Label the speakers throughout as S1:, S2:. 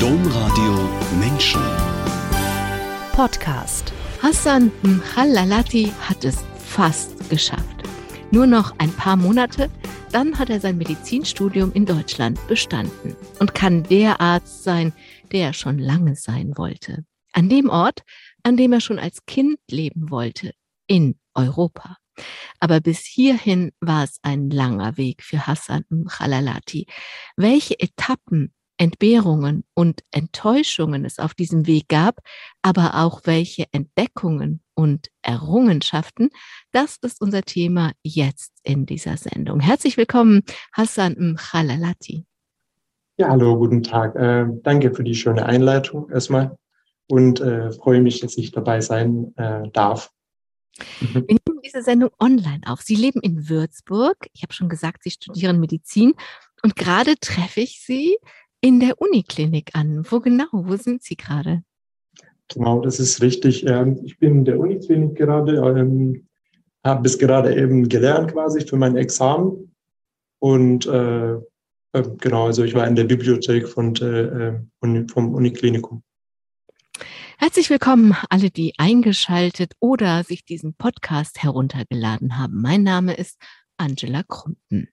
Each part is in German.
S1: Domradio Menschen.
S2: Podcast. Hassan Mchalalati hat es fast geschafft. Nur noch ein paar Monate, dann hat er sein Medizinstudium in Deutschland bestanden und kann der Arzt sein, der er schon lange sein wollte. An dem Ort, an dem er schon als Kind leben wollte, in Europa. Aber bis hierhin war es ein langer Weg für Hassan Mchalalati. Welche Etappen, Entbehrungen und Enttäuschungen es auf diesem Weg gab, aber auch welche Entdeckungen und Errungenschaften, das ist unser Thema jetzt in dieser Sendung. Herzlich willkommen, Hassan Mchalalati.
S3: Ja, hallo, guten Tag. Äh, danke für die schöne Einleitung erstmal und äh, freue mich, dass ich dabei sein äh, darf.
S2: Wir nehmen diese Sendung online auf. Sie leben in Würzburg. Ich habe schon gesagt, Sie studieren Medizin. Und gerade treffe ich Sie in der Uniklinik an. Wo genau? Wo sind Sie gerade?
S3: Genau, das ist richtig. Ähm, ich bin in der Uniklinik gerade, ähm, habe bis gerade eben gelernt quasi für mein Examen. Und äh, äh, genau, also ich war in der Bibliothek von, äh, vom Uniklinikum.
S2: Herzlich willkommen, alle, die eingeschaltet oder sich diesen Podcast heruntergeladen haben. Mein Name ist Angela Krumpen.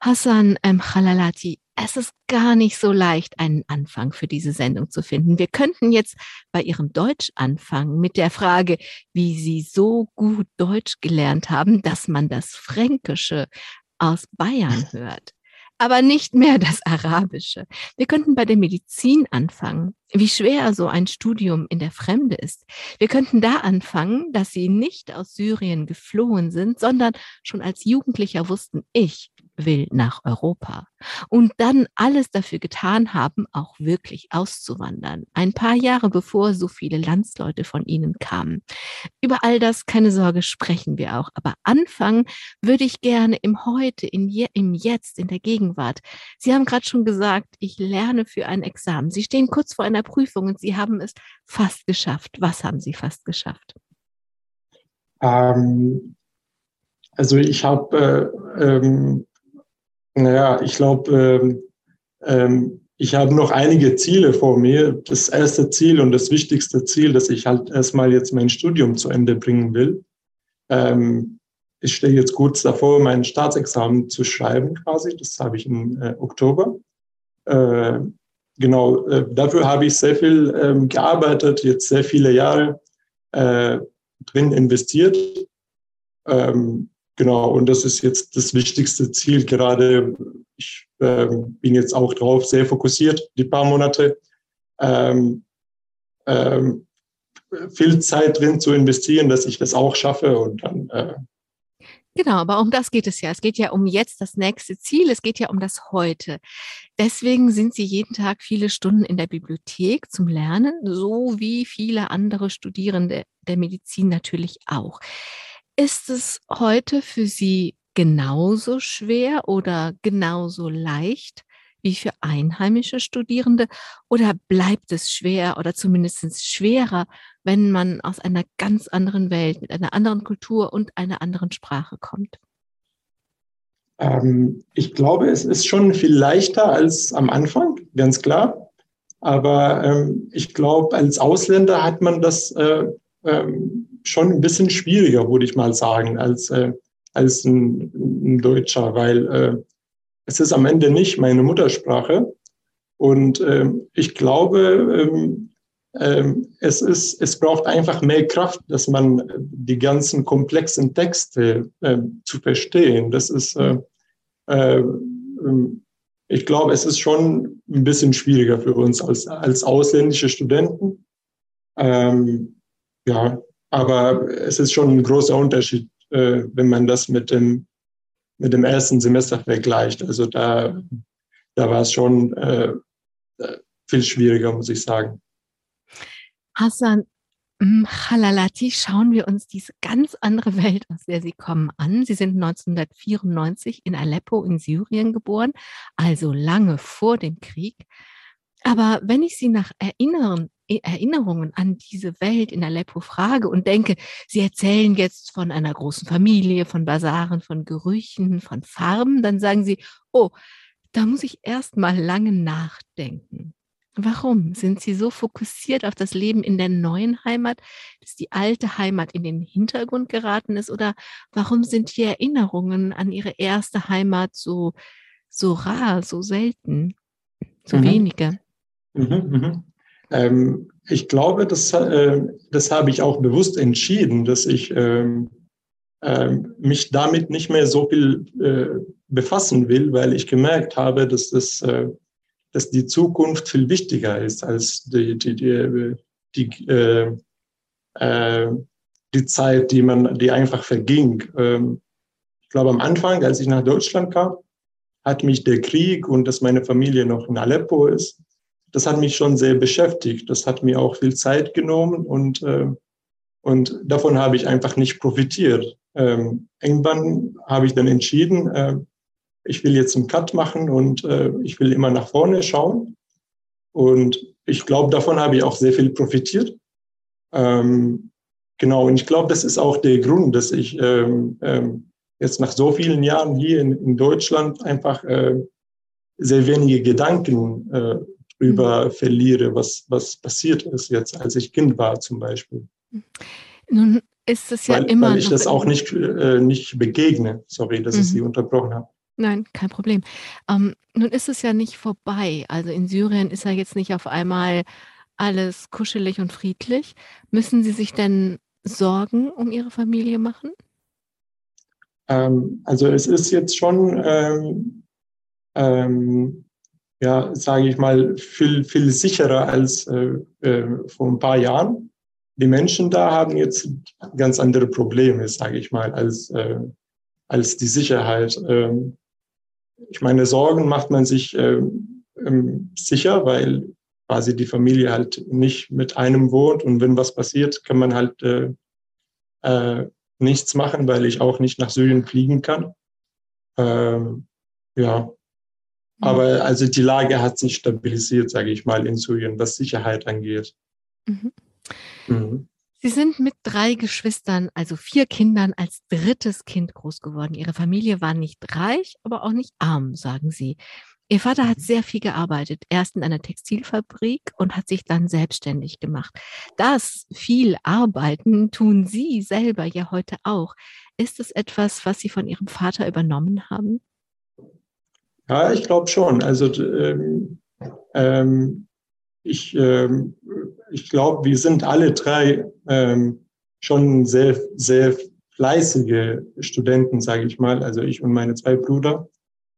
S2: Hassan ähm, Khalalati, es ist gar nicht so leicht, einen Anfang für diese Sendung zu finden. Wir könnten jetzt bei Ihrem Deutsch anfangen mit der Frage, wie Sie so gut Deutsch gelernt haben, dass man das Fränkische aus Bayern hört aber nicht mehr das Arabische. Wir könnten bei der Medizin anfangen, wie schwer so ein Studium in der Fremde ist. Wir könnten da anfangen, dass sie nicht aus Syrien geflohen sind, sondern schon als Jugendlicher wussten, ich will nach Europa. Und dann alles dafür getan haben, auch wirklich auszuwandern. Ein paar Jahre bevor so viele Landsleute von ihnen kamen. Über all das, keine Sorge, sprechen wir auch. Aber anfangen würde ich gerne im Heute, in je, im Jetzt, in der Gegenwart. Sie haben gerade schon gesagt, ich lerne für ein Examen. Sie stehen kurz vor einer Prüfung und Sie haben es fast geschafft. Was haben Sie fast geschafft?
S3: Ähm, also ich habe äh, ähm, naja, ich glaube, ähm, ähm, ich habe noch einige Ziele vor mir. Das erste Ziel und das wichtigste Ziel, dass ich halt erstmal jetzt mein Studium zu Ende bringen will. Ähm, ich stehe jetzt kurz davor, mein Staatsexamen zu schreiben quasi. Das habe ich im äh, Oktober. Äh, genau, äh, dafür habe ich sehr viel ähm, gearbeitet, jetzt sehr viele Jahre äh, drin investiert. Ähm, Genau, und das ist jetzt das wichtigste Ziel gerade. Ich ähm, bin jetzt auch drauf sehr fokussiert, die paar Monate. Ähm, ähm, viel Zeit drin zu investieren, dass ich das auch schaffe und dann. Äh
S2: Genau, aber um das geht es ja. Es geht ja um jetzt das nächste Ziel. Es geht ja um das Heute. Deswegen sind Sie jeden Tag viele Stunden in der Bibliothek zum Lernen, so wie viele andere Studierende der Medizin natürlich auch. Ist es heute für Sie genauso schwer oder genauso leicht wie für einheimische Studierende? Oder bleibt es schwer oder zumindest schwerer, wenn man aus einer ganz anderen Welt, mit einer anderen Kultur und einer anderen Sprache kommt?
S3: Ähm, ich glaube, es ist schon viel leichter als am Anfang, ganz klar. Aber ähm, ich glaube, als Ausländer hat man das äh, ähm, schon ein bisschen schwieriger, würde ich mal sagen, als, äh, als ein, ein Deutscher, weil äh, es ist am Ende nicht meine Muttersprache. Und äh, ich glaube, ähm, ähm, es, ist, es braucht einfach mehr Kraft, dass man die ganzen komplexen Texte äh, zu verstehen. Das ist, äh, äh, ich glaube, es ist schon ein bisschen schwieriger für uns als, als ausländische Studenten. Ähm, ja, aber es ist schon ein großer Unterschied, äh, wenn man das mit dem, mit dem ersten Semester vergleicht. Also da, da war es schon äh, viel schwieriger, muss ich sagen.
S2: Hassan, Halalati, schauen wir uns diese ganz andere Welt, aus der Sie kommen, an. Sie sind 1994 in Aleppo in Syrien geboren, also lange vor dem Krieg. Aber wenn ich Sie nach Erinnern, Erinnerungen an diese Welt in Aleppo frage und denke, Sie erzählen jetzt von einer großen Familie, von Basaren, von Gerüchen, von Farben, dann sagen Sie, oh, da muss ich erst mal lange nachdenken. Warum sind Sie so fokussiert auf das Leben in der neuen Heimat, dass die alte Heimat in den Hintergrund geraten ist? Oder warum sind die Erinnerungen an Ihre erste Heimat so, so rar, so selten, so mhm. wenige?
S3: Mhm, mh. Ähm, ich glaube, das, äh, das habe ich auch bewusst entschieden, dass ich ähm, äh, mich damit nicht mehr so viel äh, befassen will, weil ich gemerkt habe, dass das äh, dass die Zukunft viel wichtiger ist als die, die, die, die, äh, äh, die Zeit, die man, die einfach verging. Ähm, ich glaube, am Anfang, als ich nach Deutschland kam, hat mich der Krieg und dass meine Familie noch in Aleppo ist, das hat mich schon sehr beschäftigt. Das hat mir auch viel Zeit genommen und, äh, und davon habe ich einfach nicht profitiert. Ähm, irgendwann habe ich dann entschieden, äh, ich will jetzt einen Cut machen und äh, ich will immer nach vorne schauen. Und ich glaube, davon habe ich auch sehr viel profitiert. Ähm, genau, und ich glaube, das ist auch der Grund, dass ich ähm, ähm, jetzt nach so vielen Jahren hier in, in Deutschland einfach äh, sehr wenige Gedanken äh, drüber mhm. verliere, was, was passiert ist jetzt, als ich Kind war zum Beispiel.
S2: Nun ist es ja
S3: weil,
S2: immer.
S3: Weil ich das auch nicht, äh, nicht begegne. Sorry, dass mhm. ich Sie unterbrochen habe.
S2: Nein, kein Problem. Ähm, nun ist es ja nicht vorbei. Also in Syrien ist ja jetzt nicht auf einmal alles kuschelig und friedlich. Müssen Sie sich denn Sorgen um Ihre Familie machen?
S3: Ähm, also es ist jetzt schon, ähm, ähm, ja, sage ich mal, viel, viel sicherer als äh, äh, vor ein paar Jahren. Die Menschen da haben jetzt ganz andere Probleme, sage ich mal, als, äh, als die Sicherheit. Ähm, ich meine, Sorgen macht man sich äh, ähm, sicher, weil quasi die Familie halt nicht mit einem wohnt und wenn was passiert, kann man halt äh, äh, nichts machen, weil ich auch nicht nach Syrien fliegen kann. Ähm, ja. Aber also die Lage hat sich stabilisiert, sage ich mal, in Syrien, was Sicherheit angeht. Mhm.
S2: Mhm. Sie sind mit drei Geschwistern, also vier Kindern, als drittes Kind groß geworden. Ihre Familie war nicht reich, aber auch nicht arm, sagen Sie. Ihr Vater hat mhm. sehr viel gearbeitet, erst in einer Textilfabrik und hat sich dann selbstständig gemacht. Das viel Arbeiten tun Sie selber ja heute auch. Ist es etwas, was Sie von Ihrem Vater übernommen haben?
S3: Ja, ich glaube schon. Also ähm, ähm, ich, ähm, ich glaube, wir sind alle drei ähm, schon sehr, sehr fleißige Studenten, sage ich mal. Also ich und meine zwei Brüder.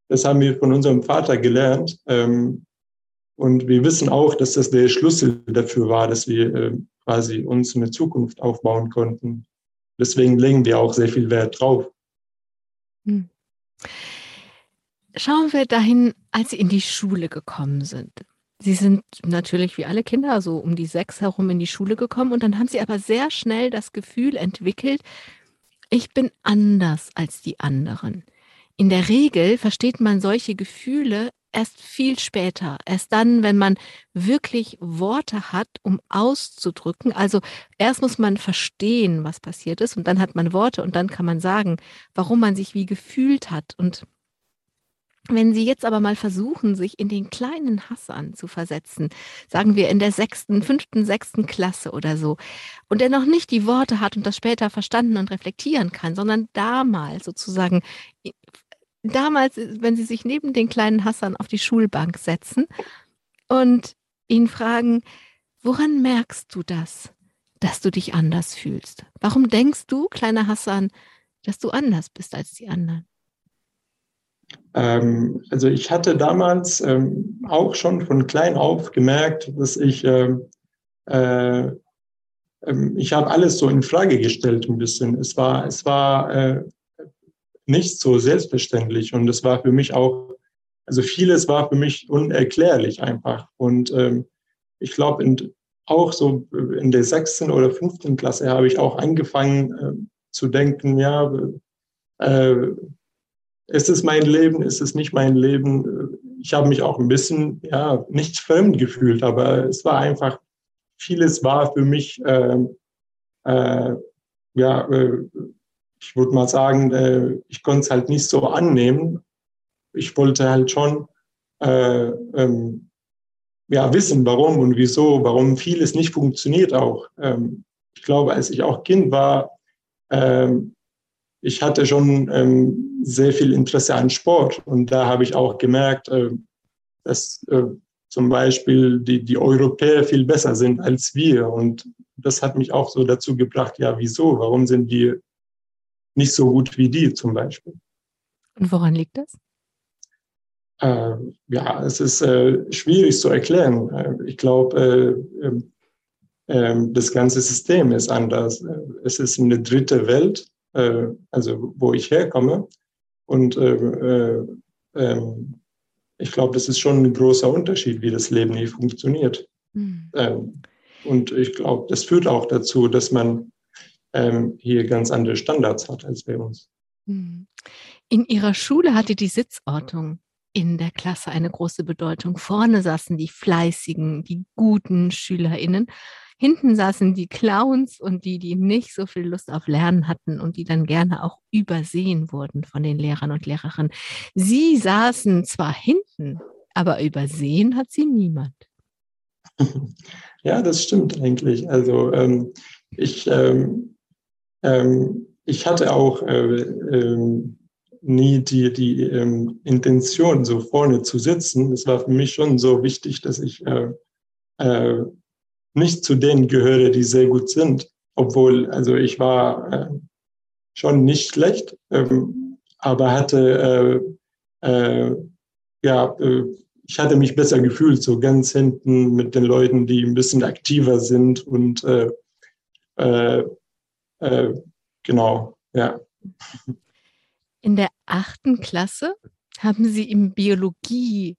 S3: Das haben wir von unserem Vater gelernt. Ähm, und wir wissen auch, dass das der Schlüssel dafür war, dass wir äh, quasi uns eine Zukunft aufbauen konnten. Deswegen legen wir auch sehr viel Wert drauf. Hm.
S2: Schauen wir dahin, als Sie in die Schule gekommen sind. Sie sind natürlich wie alle Kinder so um die sechs herum in die Schule gekommen und dann haben sie aber sehr schnell das Gefühl entwickelt, ich bin anders als die anderen. In der Regel versteht man solche Gefühle erst viel später, erst dann, wenn man wirklich Worte hat, um auszudrücken. Also erst muss man verstehen, was passiert ist und dann hat man Worte und dann kann man sagen, warum man sich wie gefühlt hat und wenn Sie jetzt aber mal versuchen, sich in den kleinen Hassan zu versetzen, sagen wir in der sechsten, fünften, sechsten Klasse oder so, und der noch nicht die Worte hat und das später verstanden und reflektieren kann, sondern damals sozusagen, damals, wenn Sie sich neben den kleinen Hassan auf die Schulbank setzen und ihn fragen, woran merkst du das, dass du dich anders fühlst? Warum denkst du, kleiner Hassan, dass du anders bist als die anderen?
S3: Ähm, also ich hatte damals ähm, auch schon von klein auf gemerkt, dass ich, ähm, äh, äh, ich habe alles so in Frage gestellt ein bisschen. Es war, es war äh, nicht so selbstverständlich und es war für mich auch, also vieles war für mich unerklärlich einfach. Und ähm, ich glaube, auch so in der sechsten oder fünften Klasse habe ich auch angefangen äh, zu denken, ja, äh, ist es mein Leben, ist es nicht mein Leben? Ich habe mich auch ein bisschen, ja, nicht fremd gefühlt, aber es war einfach, vieles war für mich, äh, äh, ja, äh, ich würde mal sagen, äh, ich konnte es halt nicht so annehmen. Ich wollte halt schon äh, ähm, ja, wissen, warum und wieso, warum vieles nicht funktioniert auch. Ähm, ich glaube, als ich auch Kind war, ähm, ich hatte schon ähm, sehr viel Interesse an Sport und da habe ich auch gemerkt, äh, dass äh, zum Beispiel die, die Europäer viel besser sind als wir und das hat mich auch so dazu gebracht, ja, wieso, warum sind wir nicht so gut wie die zum Beispiel.
S2: Und woran liegt das?
S3: Äh, ja, es ist äh, schwierig zu erklären. Äh, ich glaube, äh, ähm, ähm, das ganze System ist anders. Es ist eine dritte Welt, äh, also wo ich herkomme. Und äh, ähm, ich glaube, das ist schon ein großer Unterschied, wie das Leben hier funktioniert. Mhm. und ich glaube, das führt auch dazu, dass man hier ganz andere Standards hat als bei uns.
S2: Mhm. In Ihrer Schule hatte die Sitzordnung in der Klasse eine große Bedeutung. Vorne saßen die fleißigen, die guten SchülerInnen. Hinten saßen die Clowns und die, die nicht so viel Lust auf Lernen hatten und die dann gerne auch übersehen wurden von den Lehrern und Lehrerinnen. Sie saßen zwar hinten, aber übersehen hat sie niemand.
S3: Ja, das stimmt eigentlich. Also ähm, ich, ähm, ähm, ich hatte auch äh, ähm, nie die, die ähm, Intention, so vorne zu sitzen. Es war für mich schon so wichtig, dass ich äh, äh, nicht zu denen gehöre, die sehr gut sind. Obwohl, also ich war äh, schon nicht schlecht, ähm, aber hatte, äh, äh, ja, äh, ich hatte mich besser gefühlt, so ganz hinten mit den Leuten, die ein bisschen aktiver sind und äh, äh, genau, ja.
S2: In der achten Klasse haben Sie im Biologiebuch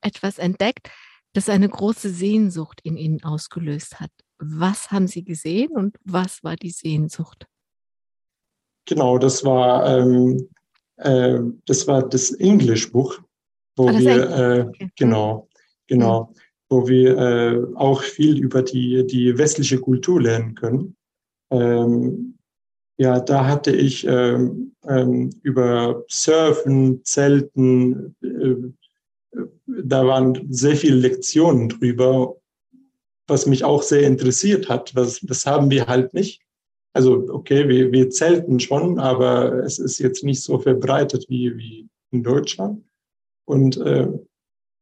S2: etwas entdeckt, das eine große Sehnsucht in Ihnen ausgelöst hat. Was haben Sie gesehen und was war die Sehnsucht?
S3: Genau, das war, ähm, äh, das, war das Englischbuch, wo ah, wir, äh, okay. genau, genau, mhm. wo wir äh, auch viel über die, die westliche Kultur lernen können. Ähm, ja, da hatte ich ähm, ähm, über Surfen, Zelten, äh, da waren sehr viele Lektionen drüber, was mich auch sehr interessiert hat. Was, das haben wir halt nicht. Also okay, wir, wir zelten schon, aber es ist jetzt nicht so verbreitet wie, wie in Deutschland. Und äh,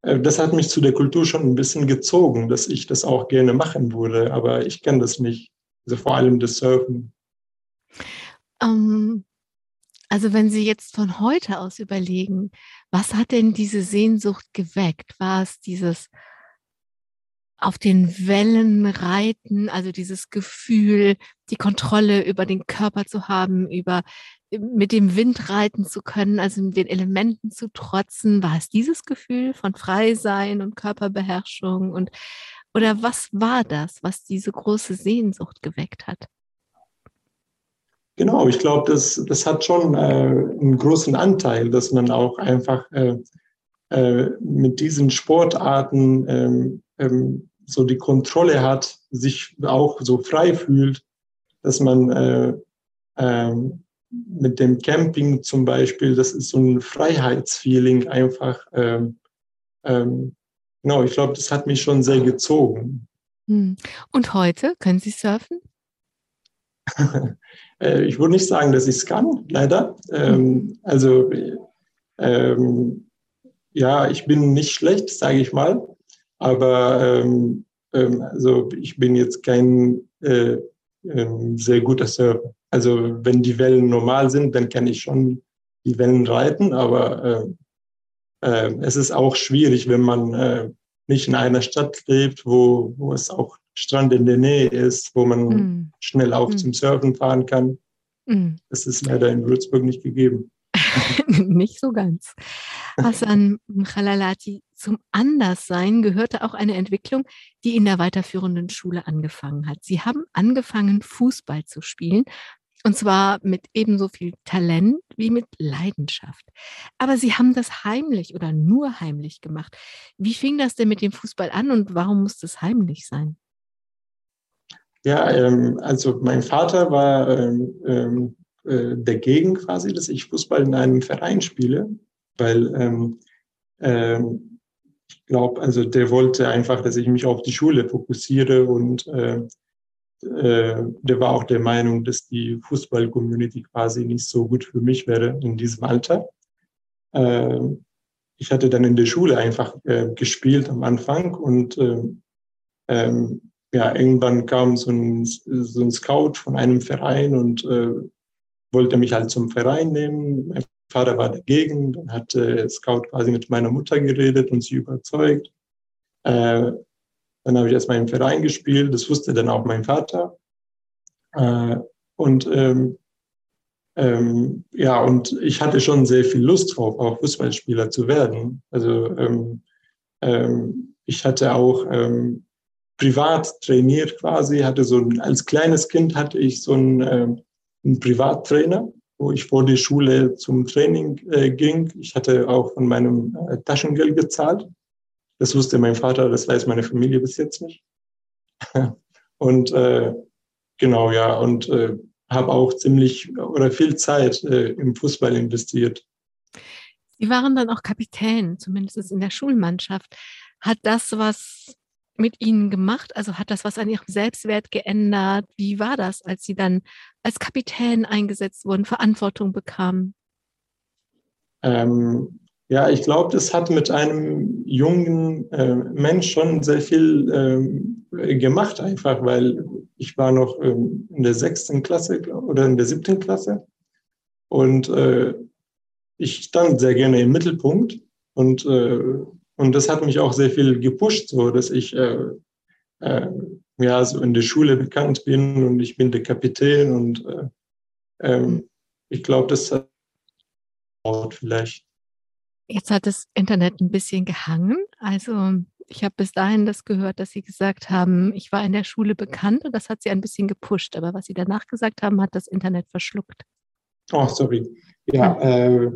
S3: äh das hat mich zu der Kultur schon ein bisschen gezogen, dass ich das auch gerne machen würde, aber ich kenne das nicht. Also vor allem das Surfen.
S2: Ähm, also wenn Sie jetzt von heute aus überlegen, was hat denn diese Sehnsucht geweckt? War es dieses auf den Wellen reiten, also dieses Gefühl, die Kontrolle über den Körper zu haben, über mit dem Wind reiten zu können, also den Elementen zu trotzen, war es dieses Gefühl von Freisein und Körperbeherrschung und oder was war das, was diese große Sehnsucht geweckt hat?
S3: Genau, ich glaube, das, das hat schon äh, einen großen Anteil, dass man auch einfach äh, äh, mit diesen Sportarten ähm, ähm, so die Kontrolle hat, sich auch so frei fühlt, dass man äh, ähm, mit dem Camping zum Beispiel, das ist so ein Freiheitsfeeling einfach. Ähm, ähm, genau, ich glaube, das hat mich schon sehr gezogen.
S2: Hm. Und heute können Sie surfen?
S3: Äh, ich würde nicht sagen, dass ich es kann, leider. Ähm, also ähm, ja, ich bin nicht schlecht, sage ich mal. Aber ähm, ähm, also ich bin jetzt kein äh, äh, sehr guter Surfer. Also wenn die Wellen normal sind, dann kann ich schon die Wellen reiten, aber äh, es ist auch schwierig, wenn man äh, nicht in einer Stadt lebt, wo, wo es auch Strand in der Nähe ist, wo man mm. schnell auch mm. zum Surfen fahren kann. Mm. Das ist leider in Würzburg nicht gegeben.
S2: nicht so ganz. Hassan Khalalati, zum Anderssein gehörte auch eine Entwicklung, die in der weiterführenden Schule angefangen hat. Sie haben angefangen, Fußball zu spielen und zwar mit ebenso viel Talent wie mit Leidenschaft. Aber Sie haben das heimlich oder nur heimlich gemacht. Wie fing das denn mit dem Fußball an und warum muss das heimlich sein?
S3: Ja, ähm, also mein Vater war ähm, ähm, äh, dagegen quasi, dass ich Fußball in einem Verein spiele, weil ähm, ähm, ich glaube, also der wollte einfach, dass ich mich auf die Schule fokussiere und äh, äh, der war auch der Meinung, dass die Fußball-Community quasi nicht so gut für mich wäre in diesem Alter. Äh, ich hatte dann in der Schule einfach äh, gespielt am Anfang und äh, ähm, ja, irgendwann kam so ein, so ein Scout von einem Verein und äh, wollte mich halt zum Verein nehmen. Mein Vater war dagegen. Dann hat äh, Scout quasi mit meiner Mutter geredet und sie überzeugt. Äh, dann habe ich erstmal im Verein gespielt. Das wusste dann auch mein Vater. Äh, und ähm, ähm, ja, und ich hatte schon sehr viel Lust drauf, auch Fußballspieler zu werden. Also ähm, ähm, ich hatte auch ähm, privat trainiert quasi, hatte so ein, als kleines Kind hatte ich so einen, äh, einen Privattrainer, wo ich vor die Schule zum Training äh, ging. Ich hatte auch von meinem äh, Taschengeld gezahlt. Das wusste mein Vater, das weiß meine Familie bis jetzt nicht. und äh, genau, ja, und äh, habe auch ziemlich oder viel Zeit äh, im Fußball investiert.
S2: Sie waren dann auch Kapitän, zumindest in der Schulmannschaft. Hat das was mit Ihnen gemacht? Also hat das was an Ihrem Selbstwert geändert? Wie war das, als Sie dann als Kapitän eingesetzt wurden, Verantwortung bekamen?
S3: Ähm, ja, ich glaube, das hat mit einem jungen äh, Mensch schon sehr viel ähm, gemacht, einfach, weil ich war noch ähm, in der sechsten Klasse oder in der siebten Klasse und äh, ich stand sehr gerne im Mittelpunkt und äh, und das hat mich auch sehr viel gepusht, so dass ich äh, äh, ja so in der Schule bekannt bin und ich bin der Kapitän und äh, ähm, ich glaube, das hat vielleicht.
S2: Jetzt hat das Internet ein bisschen gehangen. Also ich habe bis dahin das gehört, dass Sie gesagt haben, ich war in der Schule bekannt und das hat Sie ein bisschen gepusht. Aber was Sie danach gesagt haben, hat das Internet verschluckt.
S3: Oh, sorry. Ja, äh,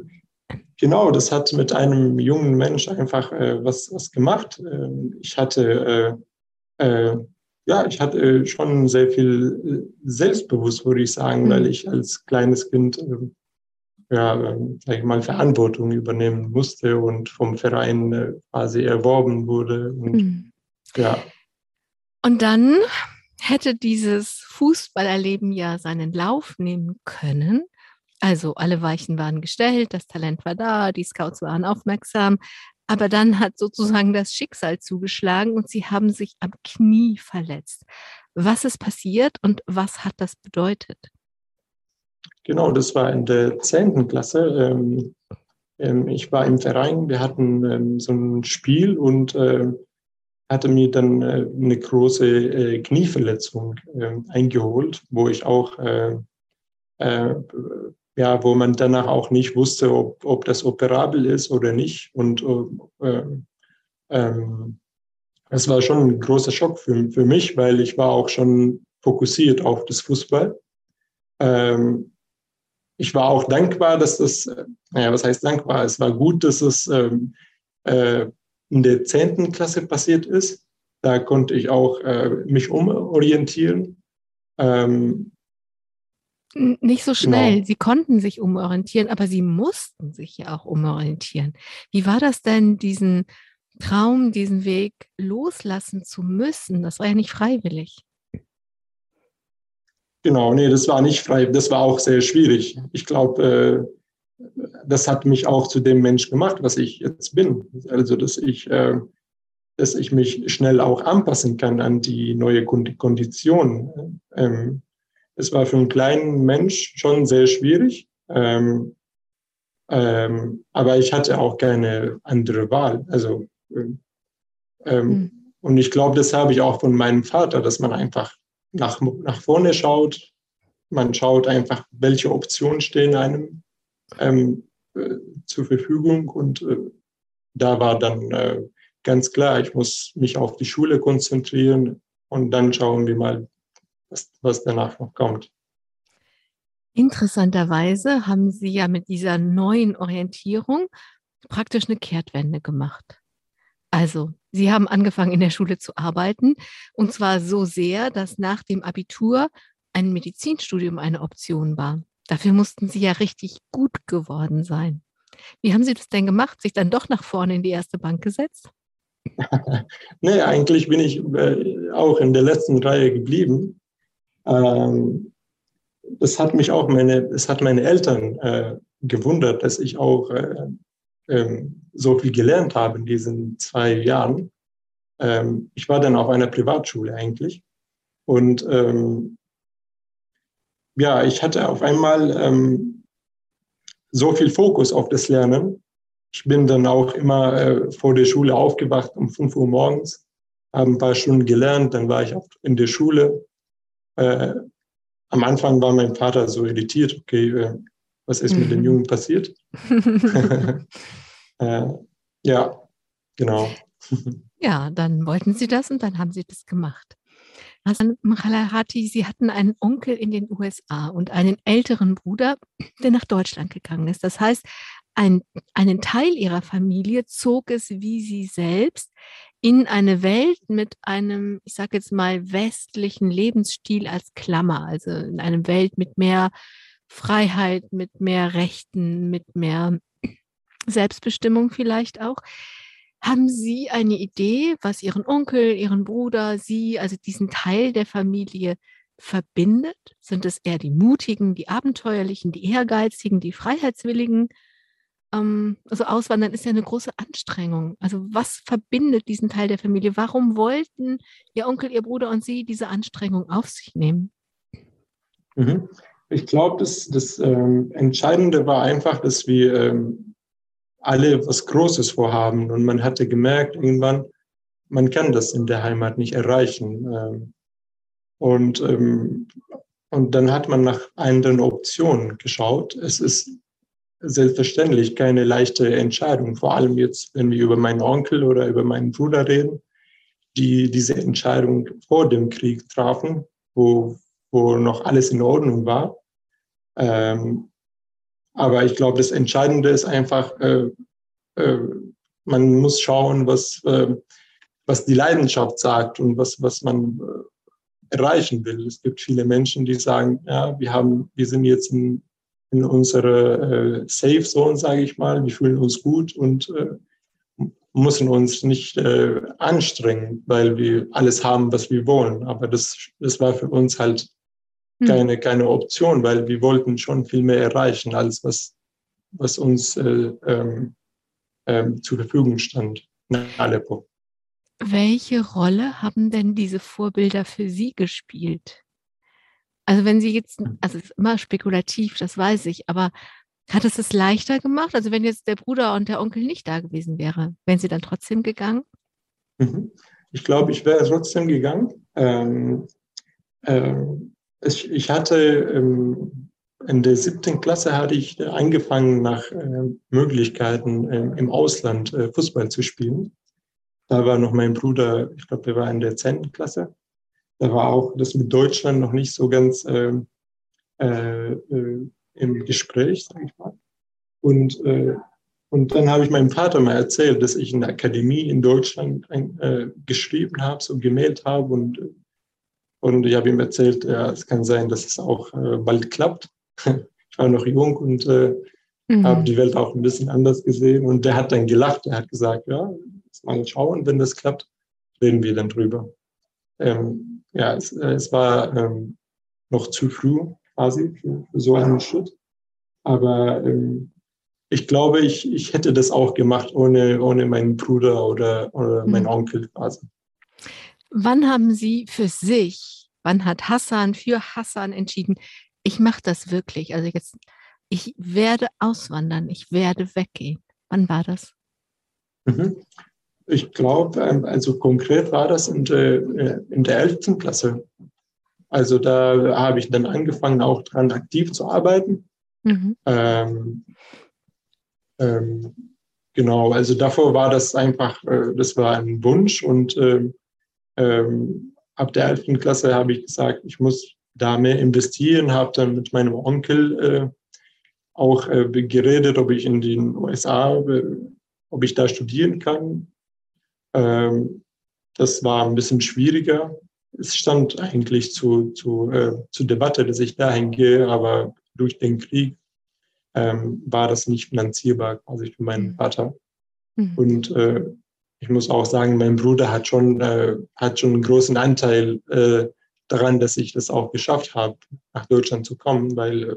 S3: Genau, das hat mit einem jungen Mensch einfach äh, was, was gemacht. Ähm, ich hatte, äh, äh, ja, ich hatte schon sehr viel äh, selbstbewusst, würde ich sagen, mhm. weil ich als kleines Kind, ähm, ja, ähm, sag ich mal, Verantwortung übernehmen musste und vom Verein äh, quasi erworben wurde. Und, mhm. ja.
S2: Und dann hätte dieses Fußballerleben ja seinen Lauf nehmen können. Also alle Weichen waren gestellt, das Talent war da, die Scouts waren aufmerksam, aber dann hat sozusagen das Schicksal zugeschlagen und sie haben sich am Knie verletzt. Was ist passiert und was hat das bedeutet?
S3: Genau, das war in der 10. Klasse. Ähm, ähm, ich war im Verein, wir hatten ähm, so ein Spiel und äh, hatte mir dann äh, eine große äh, Knieverletzung eingeholt, wo ich auch ja, wo man danach auch nicht wusste, ob, ob das operabel ist oder nicht. Und äh, ähm, es war schon ein großer Schock für, für mich, weil ich war auch schon fokussiert auf das Fußball. Ähm, ich war auch dankbar, dass das, naja, was heißt dankbar? Es war gut, dass es ähm, äh, in der zehnten Klasse passiert ist. Da konnte ich auch äh, mich umorientieren. Ähm,
S2: nicht so schnell. Genau. Sie konnten sich umorientieren, aber sie mussten sich ja auch umorientieren. Wie war das denn, diesen Traum, diesen Weg loslassen zu müssen? Das war ja nicht freiwillig.
S3: Genau, nee, das war nicht frei. Das war auch sehr schwierig. Ich glaube, äh, das hat mich auch zu dem Mensch gemacht, was ich jetzt bin. Also, dass ich, äh, dass ich mich schnell auch anpassen kann an die neue Kondition. Ähm, es war für einen kleinen Mensch schon sehr schwierig. Ähm, ähm, aber ich hatte auch keine andere Wahl. Also, ähm, mhm. und ich glaube, das habe ich auch von meinem Vater, dass man einfach nach, nach vorne schaut. Man schaut einfach, welche Optionen stehen einem ähm, äh, zur Verfügung. Und äh, da war dann äh, ganz klar, ich muss mich auf die Schule konzentrieren und dann schauen wir mal, was, was danach noch kommt.
S2: Interessanterweise haben Sie ja mit dieser neuen Orientierung praktisch eine Kehrtwende gemacht. Also, Sie haben angefangen in der Schule zu arbeiten und zwar so sehr, dass nach dem Abitur ein Medizinstudium eine Option war. Dafür mussten Sie ja richtig gut geworden sein. Wie haben Sie das denn gemacht? Sich dann doch nach vorne in die erste Bank gesetzt?
S3: nee, eigentlich bin ich äh, auch in der letzten Reihe geblieben. Ähm, das hat mich auch meine, es hat meine Eltern äh, gewundert, dass ich auch äh, ähm, so viel gelernt habe in diesen zwei Jahren. Ähm, ich war dann auf einer Privatschule eigentlich. Und ähm, ja, ich hatte auf einmal ähm, so viel Fokus auf das Lernen. Ich bin dann auch immer äh, vor der Schule aufgewacht um 5 Uhr morgens, habe ein paar Stunden gelernt, dann war ich in der Schule. Äh, am Anfang war mein Vater so irritiert, okay, äh, was ist mhm. mit den mhm. Jungen passiert? äh, ja, genau.
S2: Ja, dann wollten Sie das und dann haben Sie das gemacht. Hassan Mkhalahati, Sie hatten einen Onkel in den USA und einen älteren Bruder, der nach Deutschland gegangen ist. Das heißt, ein, einen Teil Ihrer Familie zog es wie Sie selbst in eine Welt mit einem, ich sage jetzt mal, westlichen Lebensstil als Klammer, also in eine Welt mit mehr Freiheit, mit mehr Rechten, mit mehr Selbstbestimmung vielleicht auch. Haben Sie eine Idee, was Ihren Onkel, Ihren Bruder, Sie, also diesen Teil der Familie verbindet? Sind es eher die Mutigen, die Abenteuerlichen, die Ehrgeizigen, die Freiheitswilligen? Ähm, also Auswandern ist ja eine große Anstrengung. Also was verbindet diesen Teil der Familie? Warum wollten Ihr Onkel, Ihr Bruder und Sie diese Anstrengung auf sich nehmen?
S3: Mhm. Ich glaube, das, das ähm, Entscheidende war einfach, dass wir ähm, alle was Großes vorhaben. Und man hatte gemerkt, irgendwann, man kann das in der Heimat nicht erreichen. Ähm, und, ähm, und dann hat man nach anderen Optionen geschaut. Es ist selbstverständlich keine leichte Entscheidung, vor allem jetzt, wenn wir über meinen Onkel oder über meinen Bruder reden, die diese Entscheidung vor dem Krieg trafen, wo, wo noch alles in Ordnung war. Ähm, aber ich glaube, das Entscheidende ist einfach, äh, äh, man muss schauen, was, äh, was die Leidenschaft sagt und was, was man äh, erreichen will. Es gibt viele Menschen, die sagen, ja, wir haben, wir sind jetzt in, in unserer äh, Safe Zone, sage ich mal, wir fühlen uns gut und äh, müssen uns nicht äh, anstrengen, weil wir alles haben, was wir wollen. Aber das, das war für uns halt hm. keine, keine Option, weil wir wollten schon viel mehr erreichen, als was, was uns äh, ähm, ähm, zur Verfügung stand in Aleppo.
S2: Welche Rolle haben denn diese Vorbilder für Sie gespielt? Also wenn Sie jetzt, also es ist immer spekulativ, das weiß ich, aber hat es es leichter gemacht? Also wenn jetzt der Bruder und der Onkel nicht da gewesen wäre, wären Sie dann trotzdem gegangen?
S3: Mhm. Ich glaube, ich wäre trotzdem gegangen. Ähm, ähm, ich, ich hatte ähm, in der siebten Klasse hatte ich angefangen, nach äh, Möglichkeiten äh, im Ausland äh, Fußball zu spielen. Da war noch mein Bruder, ich glaube, der war in der zehnten Klasse. Da war auch das mit Deutschland noch nicht so ganz ähm, äh, äh, im Gespräch, sage ich mal. Und, äh, und dann habe ich meinem Vater mal erzählt, dass ich in der Akademie in Deutschland ein, geschrieben habe, so gemeldet habe und und ich habe ihm erzählt, ja, es kann sein, dass es auch äh, bald klappt. ich war noch jung und äh, mhm. habe die Welt auch ein bisschen anders gesehen. Und der hat dann gelacht. Er hat gesagt, ja, mal schauen, wenn das klappt, reden wir dann drüber. Ähm, ja, es, äh, es war ähm, noch zu früh quasi für, für so einen Schritt. Aber ähm, ich glaube, ich, ich hätte das auch gemacht ohne, ohne meinen Bruder oder, oder meinen mhm. Onkel quasi.
S2: Wann haben Sie für sich, wann hat Hassan für Hassan entschieden, ich mache das wirklich? Also jetzt, ich werde auswandern, ich werde weggehen. Wann war das?
S3: Mhm. Ich glaube, ähm, also konkret war das in der, äh, in der 11. Klasse. Also da habe ich dann angefangen, auch dran aktiv zu arbeiten. Mhm. Ähm, ähm, genau, also davor war das einfach, äh, das war ein Wunsch und ähm, ähm, ab der 11. Klasse habe ich gesagt, ich muss da mehr investieren, habe dann mit meinem Onkel äh, auch äh, geredet, ob ich in den USA, äh, ob ich da studieren kann. Ähm, das war ein bisschen schwieriger. Es stand eigentlich zu, zu, äh, zur Debatte, dass ich dahin gehe, aber durch den Krieg ähm, war das nicht finanzierbar quasi für meinen mhm. Vater. Mhm. Und äh, ich muss auch sagen, mein Bruder hat schon, äh, hat schon einen großen Anteil äh, daran, dass ich das auch geschafft habe, nach Deutschland zu kommen, weil äh,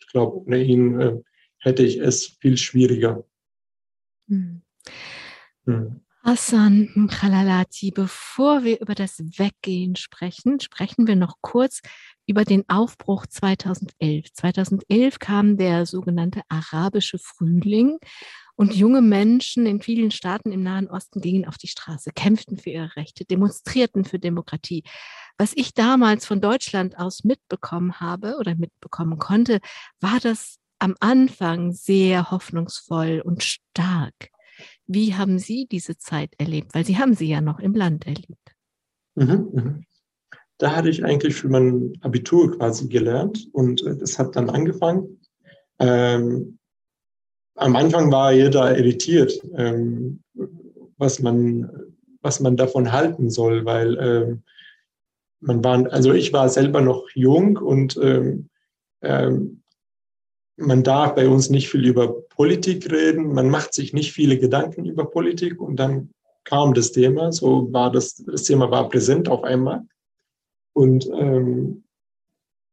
S3: ich glaube, ohne ihn äh, hätte ich es viel schwieriger.
S2: Hm. Hm. Hassan Khalalati, bevor wir über das Weggehen sprechen, sprechen wir noch kurz über den Aufbruch 2011. 2011 kam der sogenannte arabische Frühling und junge Menschen in vielen Staaten im Nahen Osten gingen auf die Straße, kämpften für ihre Rechte, demonstrierten für Demokratie. Was ich damals von Deutschland aus mitbekommen habe oder mitbekommen konnte, war das am Anfang sehr hoffnungsvoll und stark. Wie haben Sie diese Zeit erlebt? Weil Sie haben sie ja noch im Land erlebt.
S3: Mhm, mhm. Da hatte ich eigentlich für mein Abitur quasi gelernt und äh, das hat dann angefangen. Ähm, am Anfang war jeder irritiert, ähm, was man was man davon halten soll, weil ähm, man war, also ich war selber noch jung und man darf bei uns nicht viel über Politik reden, man macht sich nicht viele Gedanken über Politik und dann kam das Thema, so war das, das Thema war präsent auf einmal. Und ähm,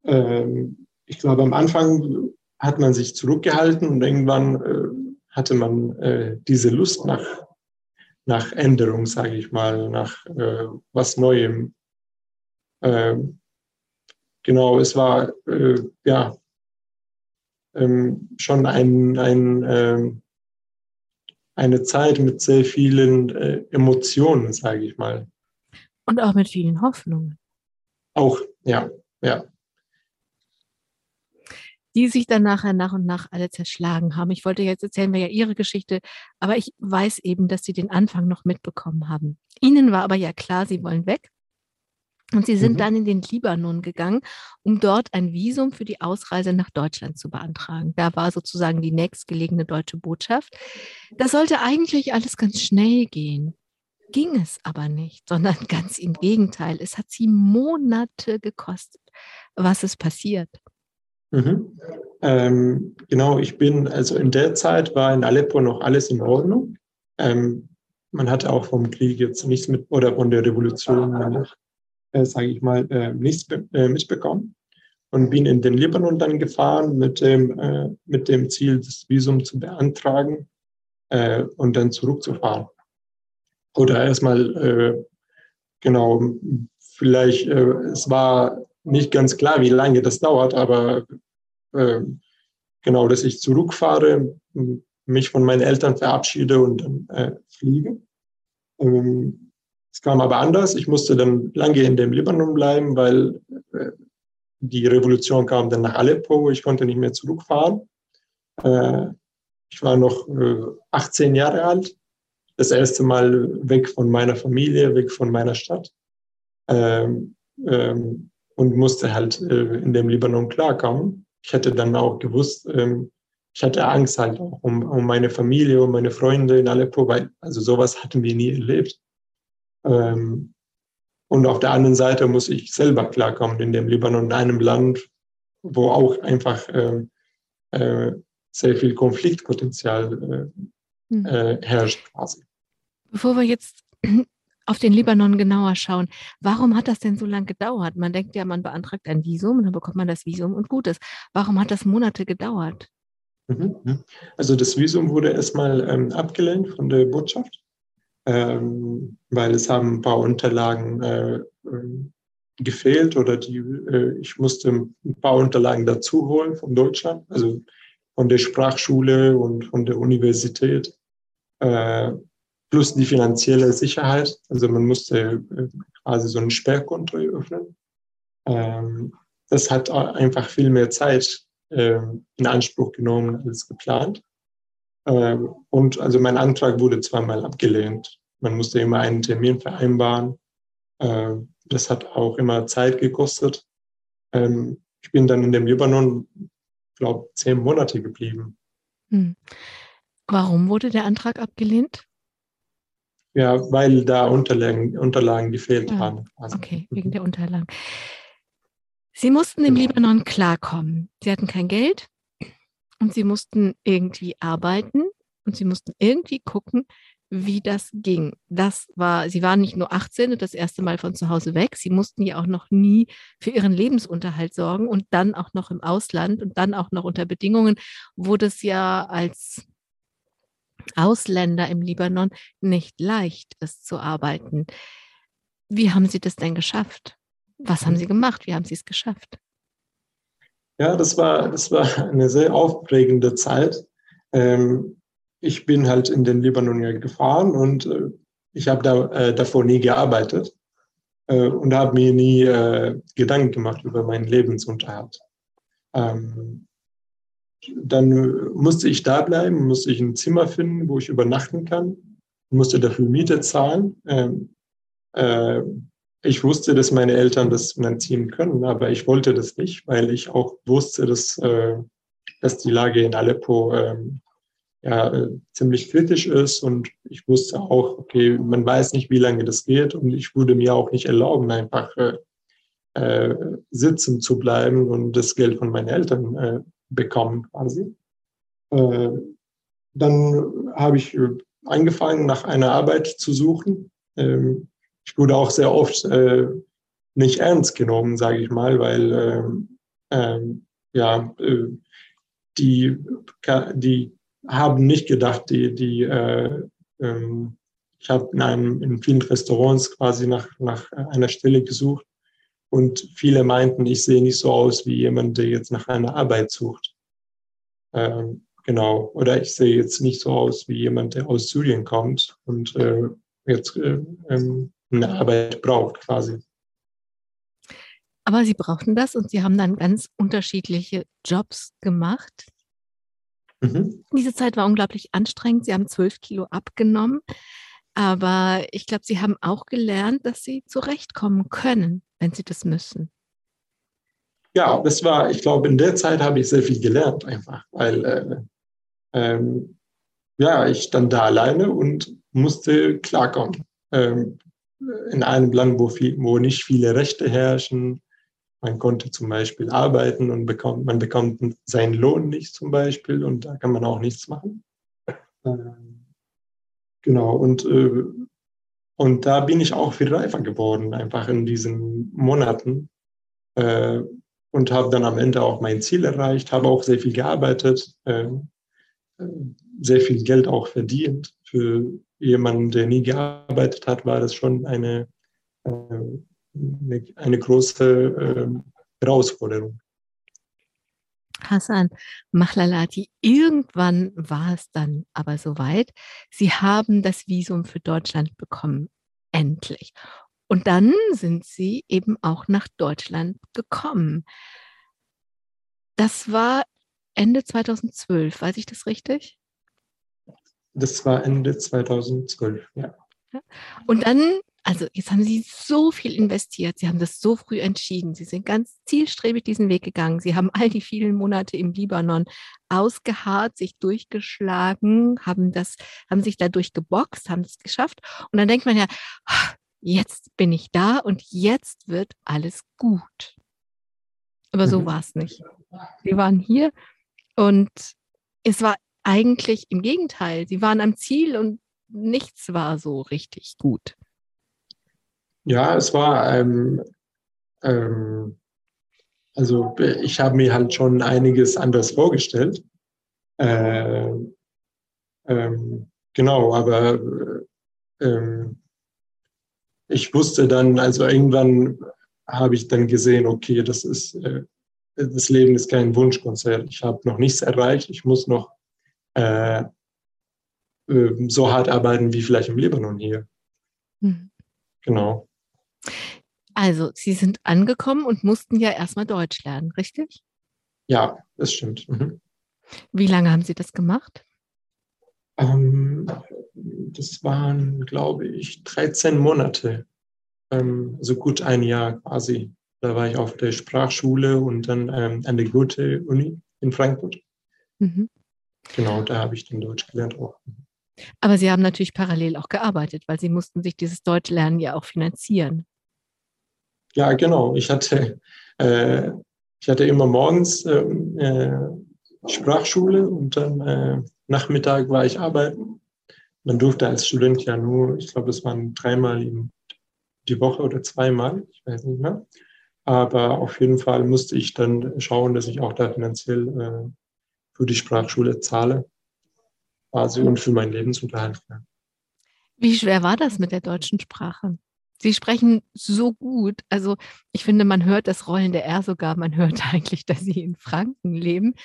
S3: ähm, ich glaube, am Anfang hat man sich zurückgehalten und irgendwann äh, hatte man äh, diese Lust nach, nach Änderung, sage ich mal, nach äh, was Neuem. Ähm, genau, es war äh, ja ähm, schon ein, ein, äh, eine Zeit mit sehr vielen äh, Emotionen, sage ich mal.
S2: Und auch mit vielen Hoffnungen.
S3: Auch, ja, ja.
S2: Die sich dann nachher nach und nach alle zerschlagen haben. Ich wollte jetzt erzählen wir ja Ihre Geschichte, aber ich weiß eben, dass Sie den Anfang noch mitbekommen haben. Ihnen war aber ja klar, Sie wollen weg. Und sie sind mhm. dann in den Libanon gegangen, um dort ein Visum für die Ausreise nach Deutschland zu beantragen. Da war sozusagen die nächstgelegene deutsche Botschaft. Das sollte eigentlich alles ganz schnell gehen. Ging es aber nicht, sondern ganz im Gegenteil. Es hat sie Monate gekostet. Was ist passiert?
S3: Mhm. Ähm, genau, ich bin, also in der Zeit war in Aleppo noch alles in Ordnung. Ähm, man hatte auch vom Krieg jetzt nichts mit, oder von der Revolution äh, sage ich mal, äh, nichts äh, mitbekommen und bin in den Libanon dann gefahren mit dem, äh, mit dem Ziel, das Visum zu beantragen äh, und dann zurückzufahren. Oder erstmal, äh, genau, vielleicht, äh, es war nicht ganz klar, wie lange das dauert, aber äh, genau, dass ich zurückfahre, mich von meinen Eltern verabschiede und dann äh, fliege. Ähm, es kam aber anders. Ich musste dann lange in dem Libanon bleiben, weil äh, die Revolution kam dann nach Aleppo. Ich konnte nicht mehr zurückfahren. Äh, ich war noch 18 äh, Jahre alt. Das erste Mal weg von meiner Familie, weg von meiner Stadt. Ähm, ähm, und musste halt in dem Libanon klarkommen. Ich hätte dann auch gewusst, ähm, ich hatte Angst halt auch um, um meine Familie, um meine Freunde in Aleppo, weil also sowas hatten wir nie erlebt. Ähm, und auf der anderen Seite muss ich selber klarkommen in dem Libanon, in einem Land, wo auch einfach äh, äh, sehr viel Konfliktpotenzial äh, hm. äh, herrscht quasi.
S2: Bevor wir jetzt auf den Libanon genauer schauen, warum hat das denn so lange gedauert? Man denkt ja, man beantragt ein Visum und dann bekommt man das Visum und gut ist. Warum hat das Monate gedauert?
S3: Mhm, mhm. Also das Visum wurde erstmal ähm, abgelehnt von der Botschaft ähm, weil es haben ein paar Unterlagen äh, ähm, gefehlt oder die, äh, ich musste ein paar Unterlagen dazu holen von Deutschland, also von der Sprachschule und von der Universität, äh, plus die finanzielle Sicherheit. Also man musste äh, quasi so ein Sperrkonto öffnen. Ähm, das hat einfach viel mehr Zeit äh, in Anspruch genommen als geplant. Ähm, und also mein Antrag wurde zweimal abgelehnt. Man musste immer einen Termin vereinbaren. Ähm, das hat auch immer Zeit gekostet. Ähm, ich bin dann in dem Libanon, glaube zehn Monate geblieben. Hm.
S2: Warum wurde der Antrag abgelehnt?
S3: Ja, weil da Unterlagen, Unterlagen gefehlt ja. haben.
S2: Also, okay, wegen mhm. der Unterlagen. Sie mussten im genau. Libanon klarkommen. Sie hatten kein Geld und sie mussten irgendwie arbeiten und sie mussten irgendwie gucken, wie das ging. Das war, Sie waren nicht nur 18 und das erste Mal von zu Hause weg. Sie mussten ja auch noch nie für ihren Lebensunterhalt sorgen und dann auch noch im Ausland und dann auch noch unter Bedingungen, wo das ja als Ausländer im Libanon nicht leicht ist zu arbeiten. Wie haben Sie das denn geschafft? Was haben Sie gemacht? Wie haben Sie es geschafft?
S3: Ja, das war, das war eine sehr aufregende Zeit. Ähm, ich bin halt in den Libanon gefahren und äh, ich habe da äh, davor nie gearbeitet äh, und habe mir nie Gedanken gemacht über meinen Lebensunterhalt. Ähm, dann musste ich da bleiben, musste ich ein Zimmer finden, wo ich übernachten kann, musste dafür Miete zahlen. Äh, ich wusste, dass meine Eltern das finanzieren können, aber ich wollte das nicht, weil ich auch wusste, dass, äh, dass die Lage in Aleppo ähm, ja, äh, ziemlich kritisch ist und ich wusste auch, okay, man weiß nicht, wie lange das geht und ich würde mir auch nicht erlauben, einfach äh, äh, sitzen zu bleiben und das Geld von meinen Eltern äh, bekommen quasi. Äh, dann habe ich äh, angefangen, nach einer Arbeit zu suchen. Ähm, ich wurde auch sehr oft äh, nicht ernst genommen, sage ich mal, weil ähm, ähm, ja, äh, die, die haben nicht gedacht, die, die äh, ähm, ich habe in, in vielen Restaurants quasi nach, nach einer Stelle gesucht und viele meinten, ich sehe nicht so aus wie jemand, der jetzt nach einer Arbeit sucht. Ähm, genau. Oder ich sehe jetzt nicht so aus wie jemand, der aus Syrien kommt und äh, jetzt äh, ähm, eine Arbeit braucht quasi.
S2: Aber Sie brauchten das und Sie haben dann ganz unterschiedliche Jobs gemacht. Mhm. Diese Zeit war unglaublich anstrengend. Sie haben zwölf Kilo abgenommen. Aber ich glaube, Sie haben auch gelernt, dass Sie zurechtkommen können, wenn Sie das müssen.
S3: Ja, das war, ich glaube, in der Zeit habe ich sehr viel gelernt, einfach, weil äh, ähm, ja, ich stand da alleine und musste klarkommen. Ähm, in einem Land, wo, viel, wo nicht viele Rechte herrschen, man konnte zum Beispiel arbeiten und bekommt, man bekommt seinen Lohn nicht zum Beispiel und da kann man auch nichts machen. Ähm, genau, und, äh, und da bin ich auch viel reifer geworden, einfach in diesen Monaten. Äh, und habe dann am Ende auch mein Ziel erreicht, habe auch sehr viel gearbeitet, äh, sehr viel Geld auch verdient. Für jemanden, der nie gearbeitet hat, war das schon eine eine, eine große äh, Herausforderung.
S2: Hassan Machlalati, irgendwann war es dann aber soweit. Sie haben das Visum für Deutschland bekommen, endlich. Und dann sind Sie eben auch nach Deutschland gekommen. Das war Ende 2012, weiß ich das richtig?
S3: Das war Ende 2012, ja.
S2: Und dann also jetzt haben Sie so viel investiert, Sie haben das so früh entschieden, Sie sind ganz zielstrebig diesen Weg gegangen, Sie haben all die vielen Monate im Libanon ausgeharrt, sich durchgeschlagen, haben das, haben sich dadurch geboxt, haben es geschafft. Und dann denkt man ja, jetzt bin ich da und jetzt wird alles gut. Aber so mhm. war es nicht. Wir waren hier und es war eigentlich im Gegenteil. Sie waren am Ziel und nichts war so richtig gut.
S3: Ja, es war, ähm, ähm, also ich habe mir halt schon einiges anders vorgestellt. Äh, ähm, genau, aber ähm, ich wusste dann, also irgendwann habe ich dann gesehen, okay, das ist, äh, das Leben ist kein Wunschkonzert. Ich habe noch nichts erreicht. Ich muss noch äh, äh so hart arbeiten wie vielleicht im Libanon hier. Mhm. Genau.
S2: Also, Sie sind angekommen und mussten ja erstmal Deutsch lernen, richtig?
S3: Ja, das stimmt. Mhm.
S2: Wie lange haben Sie das gemacht?
S3: Ähm, das waren, glaube ich, 13 Monate. Ähm, so gut ein Jahr quasi. Da war ich auf der Sprachschule und dann ähm, an der Goethe-Uni in Frankfurt. Mhm. Genau, da habe ich dann Deutsch gelernt auch.
S2: Aber Sie haben natürlich parallel auch gearbeitet, weil Sie mussten sich dieses Deutschlernen ja auch finanzieren.
S3: Ja, genau. Ich hatte, äh, ich hatte immer morgens ähm, äh, Sprachschule und dann äh, Nachmittag war ich arbeiten. man durfte als Student ja nur, ich glaube, es waren dreimal die Woche oder zweimal, ich weiß nicht mehr. Aber auf jeden Fall musste ich dann schauen, dass ich auch da finanziell äh, für die Sprachschule zahle. Quasi und für meinen Lebensunterhalt.
S2: Wie schwer war das mit der deutschen Sprache? Sie sprechen so gut. Also ich finde, man hört das Rollen der R sogar. Man hört eigentlich, dass Sie in Franken leben.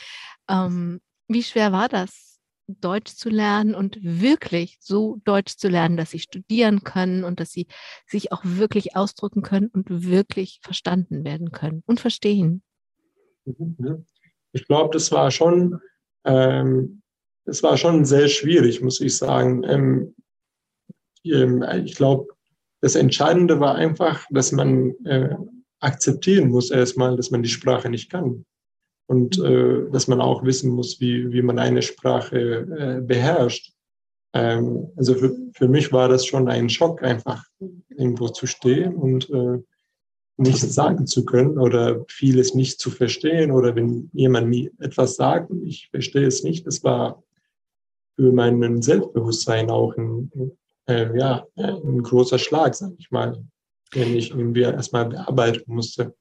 S2: Ähm, wie schwer war das, Deutsch zu lernen und wirklich so Deutsch zu lernen, dass Sie studieren können und dass Sie sich auch wirklich ausdrücken können und wirklich verstanden werden können und verstehen?
S3: Mhm, ich glaube, das war schon, ähm, das war schon sehr schwierig, muss ich sagen. Ähm, ähm ich glaube, das Entscheidende war einfach, dass man äh, akzeptieren muss erstmal, dass man die Sprache nicht kann. Und äh, dass man auch wissen muss, wie, wie man eine Sprache äh, beherrscht. Ähm, also für, für mich war das schon ein Schock, einfach irgendwo zu stehen und äh, nichts sagen zu können oder vieles nicht zu verstehen oder wenn jemand mir etwas sagt ich verstehe es nicht, das war für mein Selbstbewusstsein auch ein, äh, ja, ein großer Schlag, sage ich mal, den ich irgendwie erstmal bearbeiten musste.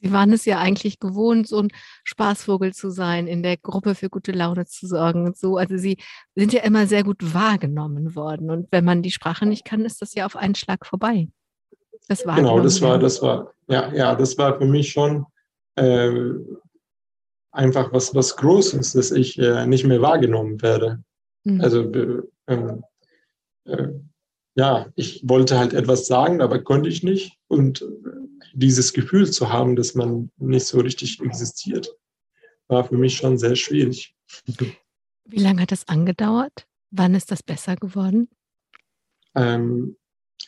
S2: Sie waren es ja eigentlich gewohnt, so ein Spaßvogel zu sein, in der Gruppe für gute Laune zu sorgen und so. Also Sie sind ja immer sehr gut wahrgenommen worden. Und wenn man die Sprache nicht kann, ist das ja auf einen Schlag vorbei.
S3: Das war genau, das war, das war, ja, ja, das war für mich schon äh, einfach was, was Großes, dass ich äh, nicht mehr wahrgenommen werde. Mhm. Also äh, äh, ja, ich wollte halt etwas sagen, aber konnte ich nicht. Und äh, dieses Gefühl zu haben, dass man nicht so richtig existiert, war für mich schon sehr schwierig.
S2: Wie lange hat das angedauert? Wann ist das besser geworden?
S3: Ähm,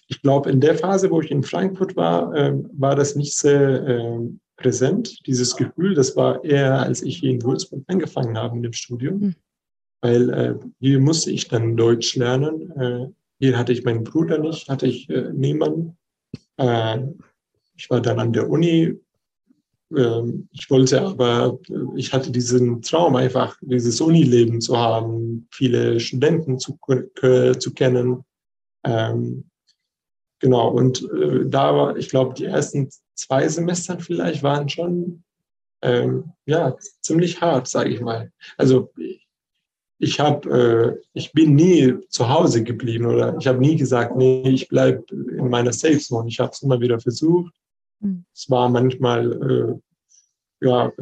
S3: ich glaube, in der Phase, wo ich in Frankfurt war, äh, war das nicht sehr äh, präsent, dieses Gefühl. Das war eher, als ich hier in Würzburg angefangen habe mit dem Studium. Hm weil äh, hier musste ich dann Deutsch lernen. Äh, hier hatte ich meinen Bruder nicht, hatte ich äh, niemanden. Äh, ich war dann an der Uni. Ähm, ich wollte aber, ich hatte diesen Traum einfach, dieses Unileben zu haben, viele Studenten zu, zu kennen. Ähm, genau, und äh, da war, ich glaube, die ersten zwei Semestern vielleicht waren schon ähm, ja, ziemlich hart, sage ich mal. Also ich habe, äh, ich bin nie zu Hause geblieben oder ich habe nie gesagt, nee, ich bleibe in meiner Safe Zone. Ich habe es immer wieder versucht. Mhm. Es war manchmal, äh, ja,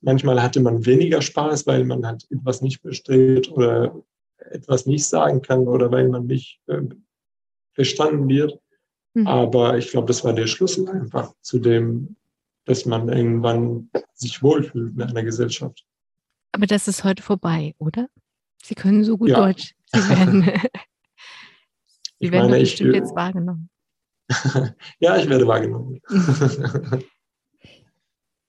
S3: manchmal hatte man weniger Spaß, weil man halt etwas nicht versteht oder etwas nicht sagen kann oder weil man nicht äh, verstanden wird. Mhm. Aber ich glaube, das war der Schlüssel einfach zu dem, dass man irgendwann sich wohlfühlt in einer Gesellschaft.
S2: Aber das ist heute vorbei, oder? Sie können so gut ja. Deutsch. Sie werden, Sie werden meine, bestimmt ich, jetzt wahrgenommen.
S3: ja, ich werde wahrgenommen.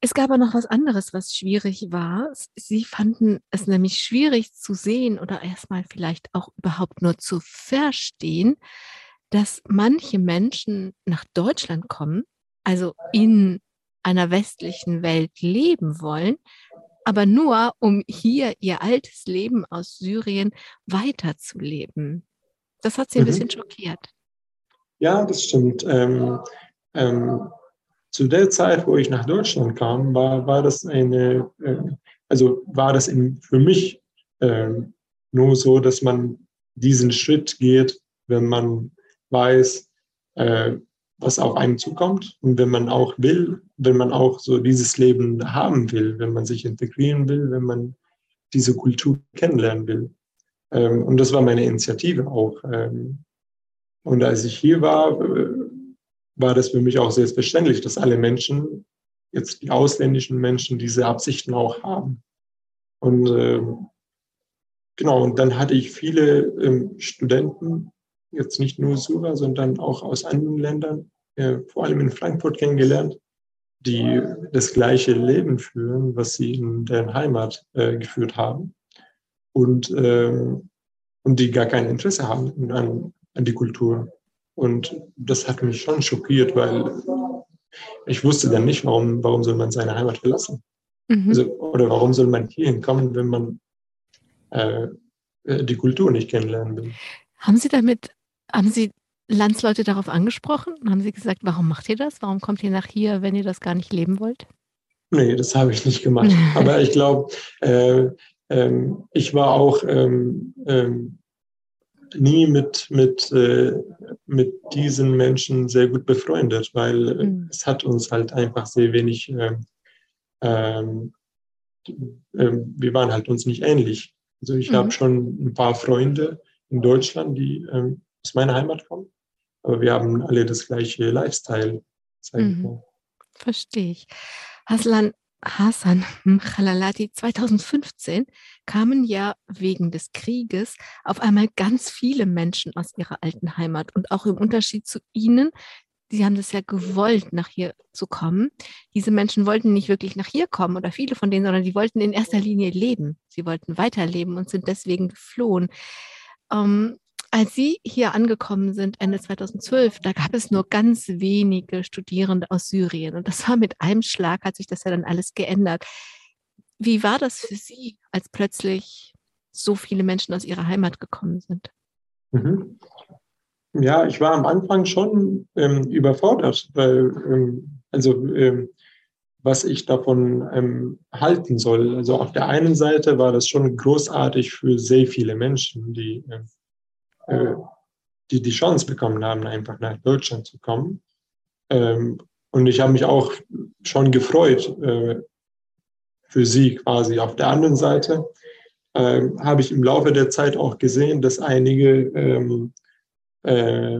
S2: Es gab aber noch was anderes, was schwierig war. Sie fanden es nämlich schwierig zu sehen oder erstmal vielleicht auch überhaupt nur zu verstehen, dass manche Menschen nach Deutschland kommen, also in einer westlichen Welt leben wollen, aber nur, um hier ihr altes Leben aus Syrien weiterzuleben. Das hat sie ein mhm. bisschen schockiert.
S3: Ja, das stimmt. Ähm, ähm, zu der Zeit, wo ich nach Deutschland kam, war, war das eine, äh, also war das in, für mich äh, nur so, dass man diesen Schritt geht, wenn man weiß, äh, was auf einen zukommt. Und wenn man auch will, wenn man auch so dieses Leben haben will, wenn man sich integrieren will, wenn man diese Kultur kennenlernen will. Ähm, und das war meine Initiative auch. Ähm, und als ich hier war, äh, war das für mich auch selbstverständlich, dass alle Menschen, jetzt die ausländischen Menschen, diese Absichten auch haben. Und äh, genau, und dann hatte ich viele ähm, Studenten, jetzt nicht nur Sura, sondern auch aus anderen Ländern, äh, vor allem in Frankfurt kennengelernt, die das gleiche Leben führen, was sie in deren Heimat äh, geführt haben und, äh, und die gar kein Interesse haben an, an die Kultur. Und das hat mich schon schockiert, weil ich wusste dann nicht, warum, warum soll man seine Heimat verlassen? Mhm. Also, oder warum soll man hier hinkommen, wenn man äh, die Kultur nicht kennenlernen will?
S2: Haben Sie damit, haben Sie Landsleute darauf angesprochen? Haben Sie gesagt, warum macht ihr das? Warum kommt ihr nach hier, wenn ihr das gar nicht leben wollt?
S3: Nee, das habe ich nicht gemacht. Aber ich glaube, äh, ähm, ich war auch ähm, ähm, nie mit, mit, äh, mit diesen Menschen sehr gut befreundet, weil äh, mhm. es hat uns halt einfach sehr wenig, ähm, ähm, ähm, wir waren halt uns nicht ähnlich. Also ich mhm. habe schon ein paar Freunde in Deutschland, die aus meiner Heimat kommen, aber wir haben alle das gleiche Lifestyle.
S2: Mhm. Verstehe ich. Haslan, Hassan Khalalati 2015 kamen ja wegen des Krieges auf einmal ganz viele Menschen aus ihrer alten Heimat und auch im Unterschied zu ihnen, sie haben das ja gewollt, nach hier zu kommen. Diese Menschen wollten nicht wirklich nach hier kommen oder viele von denen, sondern die wollten in erster Linie leben. Sie wollten weiterleben und sind deswegen geflohen. Ähm, als Sie hier angekommen sind, Ende 2012, da gab es nur ganz wenige Studierende aus Syrien. Und das war mit einem Schlag, hat sich das ja dann alles geändert. Wie war das für Sie, als plötzlich so viele Menschen aus Ihrer Heimat gekommen sind?
S3: Mhm. Ja, ich war am Anfang schon ähm, überfordert, weil, ähm, also, ähm, was ich davon ähm, halten soll. Also auf der einen Seite war das schon großartig für sehr viele Menschen, die ähm, äh, die die Chance bekommen haben, einfach nach Deutschland zu kommen. Ähm, und ich habe mich auch schon gefreut äh, für sie quasi. Auf der anderen Seite äh, habe ich im Laufe der Zeit auch gesehen, dass einige, ähm, äh,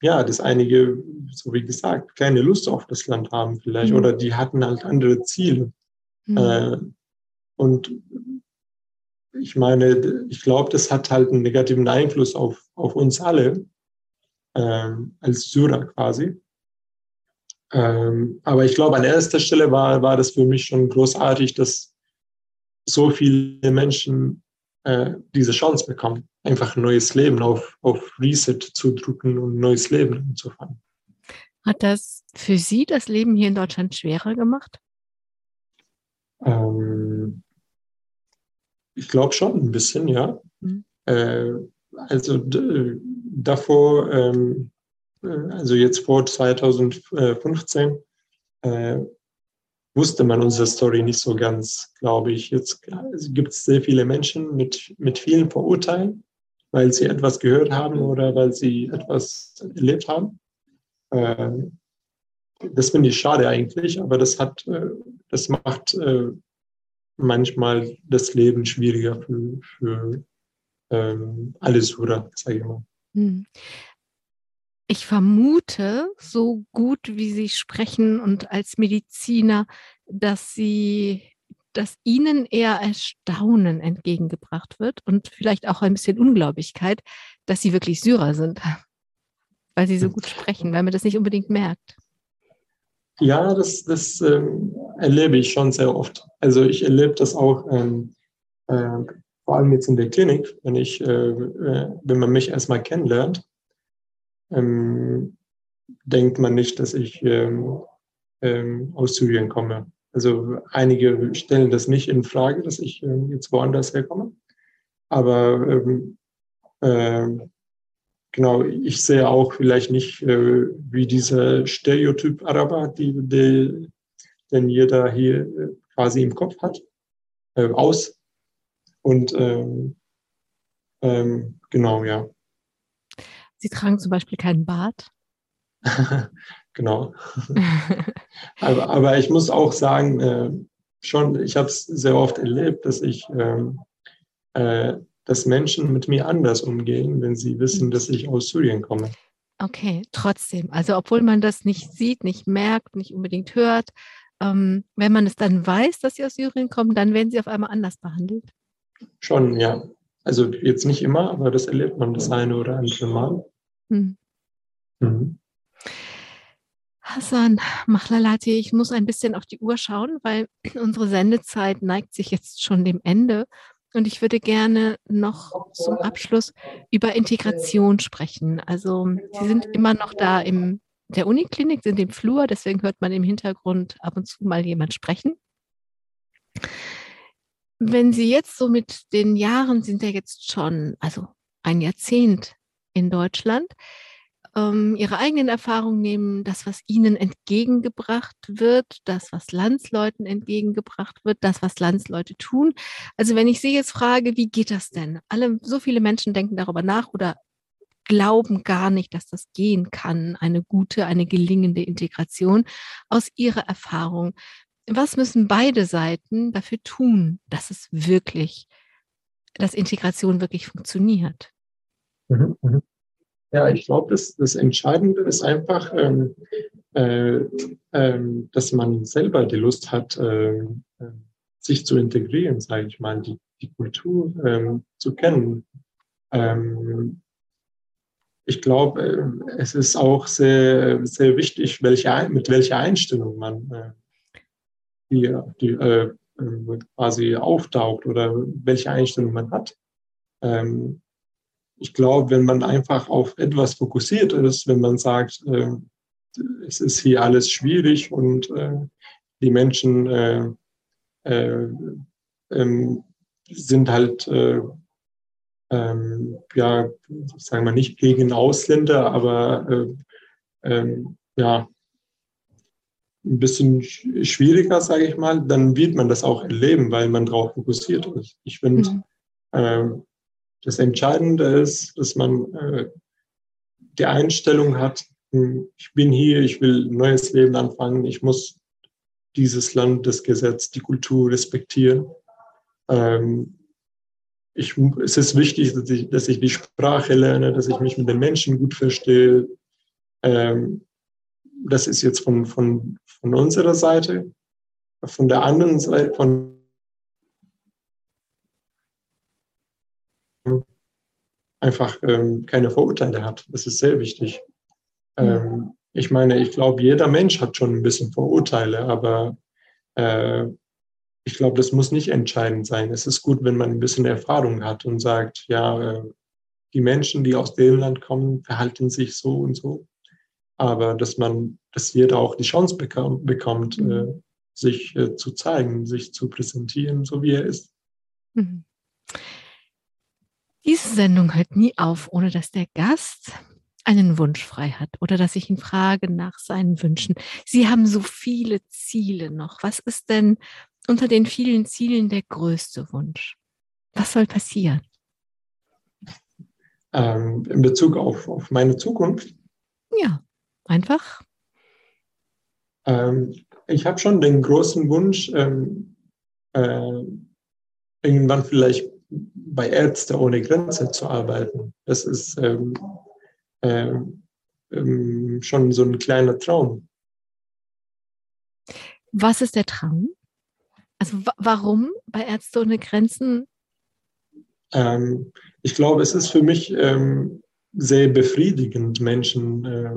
S3: ja, dass einige, so wie gesagt, keine Lust auf das Land haben vielleicht mhm. oder die hatten halt andere Ziele. Mhm. Äh, und ich meine, ich glaube, das hat halt einen negativen Einfluss auf, auf uns alle, ähm, als Syrer quasi. Ähm, aber ich glaube, an erster Stelle war, war das für mich schon großartig, dass so viele Menschen äh, diese Chance bekommen, einfach ein neues Leben auf, auf Reset zu drücken und ein neues Leben anzufangen.
S2: Hat das für Sie das Leben hier in Deutschland schwerer gemacht?
S3: Ähm, ich glaube schon ein bisschen, ja. Mhm. Äh, also davor, ähm, äh, also jetzt vor 2015, äh, wusste man unsere Story nicht so ganz, glaube ich. Jetzt gibt es sehr viele Menschen mit, mit vielen Vorurteilen, weil sie etwas gehört haben oder weil sie etwas erlebt haben. Äh, das finde ich schade eigentlich, aber das hat, äh, das macht äh, manchmal das Leben schwieriger für, für ähm, alle Sura, sage ich mal. Hm.
S2: Ich vermute, so gut wie Sie sprechen und als Mediziner, dass Sie, dass Ihnen eher Erstaunen entgegengebracht wird und vielleicht auch ein bisschen Ungläubigkeit, dass Sie wirklich Syrer sind, weil Sie so gut sprechen, weil man das nicht unbedingt merkt.
S3: Ja, das, das ähm, erlebe ich schon sehr oft. Also ich erlebe das auch ähm, äh, vor allem jetzt in der Klinik, wenn ich, äh, äh, wenn man mich erstmal kennenlernt, ähm, denkt man nicht, dass ich ähm, ähm, aus Syrien komme. Also einige stellen das nicht in Frage, dass ich ähm, jetzt woanders herkomme. Aber ähm, äh, genau, ich sehe auch vielleicht nicht äh, wie dieser Stereotyp Araber, die, die, den jeder hier äh, quasi im Kopf hat, äh, aus. Und ähm, ähm, genau, ja.
S2: Sie tragen zum Beispiel keinen Bart.
S3: genau. aber, aber ich muss auch sagen, äh, schon, ich habe es sehr oft erlebt, dass ich ähm, äh, dass Menschen mit mir anders umgehen, wenn sie wissen, mhm. dass ich aus Syrien komme.
S2: Okay, trotzdem. Also obwohl man das nicht sieht, nicht merkt, nicht unbedingt hört, ähm, wenn man es dann weiß, dass sie aus Syrien kommen, dann werden sie auf einmal anders behandelt.
S3: Schon, ja. Also jetzt nicht immer, aber das erlebt man das eine oder andere Mal. Hm.
S2: Mhm. Hassan Machlalati, ich muss ein bisschen auf die Uhr schauen, weil unsere Sendezeit neigt sich jetzt schon dem Ende. Und ich würde gerne noch zum Abschluss über Integration sprechen. Also Sie sind immer noch da in der Uniklinik, sind im Flur, deswegen hört man im Hintergrund ab und zu mal jemand sprechen. Wenn Sie jetzt so mit den Jahren sind ja jetzt schon, also ein Jahrzehnt in Deutschland, ähm, ihre eigenen Erfahrungen nehmen, das, was ihnen entgegengebracht wird, das, was Landsleuten entgegengebracht wird, das, was Landsleute tun. Also wenn ich Sie jetzt frage, wie geht das denn? Alle, so viele Menschen denken darüber nach oder glauben gar nicht, dass das gehen kann, eine gute, eine gelingende Integration aus ihrer Erfahrung. Was müssen beide Seiten dafür tun, dass es wirklich, dass Integration wirklich funktioniert?
S3: Mhm, mhm. Ja, ich glaube, das, das Entscheidende ist einfach, ähm, äh, äh, dass man selber die Lust hat, äh, sich zu integrieren, sage ich mal, die, die Kultur ähm, zu kennen. Ähm, ich glaube, äh, es ist auch sehr, sehr wichtig, welche, mit welcher Einstellung man äh, die, die äh, quasi auftaucht oder welche Einstellung man hat. Ähm, ich glaube, wenn man einfach auf etwas fokussiert ist, wenn man sagt, äh, es ist hier alles schwierig und äh, die Menschen äh, äh ähm, sind halt äh, ähm, ja, sagen wir nicht gegen Ausländer, aber äh, ähm, ja, ein bisschen schwieriger, sage ich mal, dann wird man das auch erleben, weil man darauf fokussiert ist. Ich finde, mhm. Das Entscheidende ist, dass man äh, die Einstellung hat, hm, ich bin hier, ich will ein neues Leben anfangen, ich muss dieses Land, das Gesetz, die Kultur respektieren. Ähm, ich, es ist wichtig, dass ich, dass ich die Sprache lerne, dass ich mich mit den Menschen gut verstehe. Ähm, das ist jetzt von, von, von unserer Seite. Von der anderen Seite, von einfach ähm, keine Vorurteile hat. Das ist sehr wichtig. Ähm, ich meine, ich glaube, jeder Mensch hat schon ein bisschen Vorurteile, aber äh, ich glaube, das muss nicht entscheidend sein. Es ist gut, wenn man ein bisschen Erfahrung hat und sagt, ja, äh, die Menschen, die aus dem Land kommen, verhalten sich so und so. Aber dass man, dass jeder auch die Chance bekam, bekommt, mhm. äh, sich äh, zu zeigen, sich zu präsentieren, so wie er ist. Mhm.
S2: Diese Sendung hört nie auf, ohne dass der Gast einen Wunsch frei hat oder dass ich ihn frage nach seinen Wünschen. Sie haben so viele Ziele noch. Was ist denn unter den vielen Zielen der größte Wunsch? Was soll passieren?
S3: Ähm, in Bezug auf, auf meine Zukunft?
S2: Ja, einfach.
S3: Ähm, ich habe schon den großen Wunsch, ähm, äh, irgendwann vielleicht bei Ärzte ohne Grenze zu arbeiten. Das ist ähm, äh, schon so ein kleiner Traum.
S2: Was ist der Traum? Also warum bei Ärzte ohne Grenzen?
S3: Ähm, ich glaube, es ist für mich ähm, sehr befriedigend, Menschen äh,